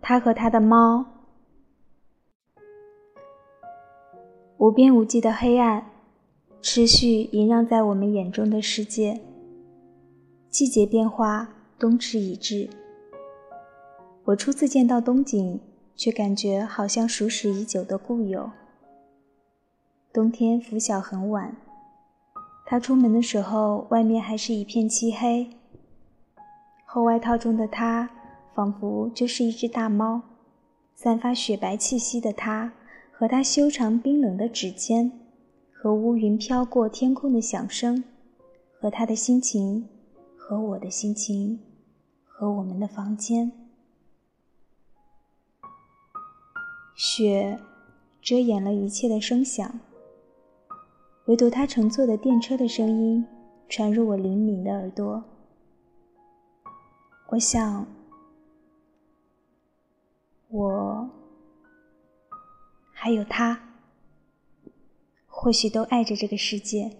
他和他的猫。无边无际的黑暗，持续萦绕在我们眼中的世界。季节变化，冬至已至。我初次见到冬景，却感觉好像熟识已久的故友。冬天拂晓很晚，他出门的时候，外面还是一片漆黑。厚外套中的他，仿佛就是一只大猫。散发雪白气息的他，和他修长冰冷的指尖，和乌云飘过天空的响声，和他的心情，和我的心情，和我们的房间。雪遮掩了一切的声响，唯独他乘坐的电车的声音传入我灵敏的耳朵。我想，我还有他，或许都爱着这个世界。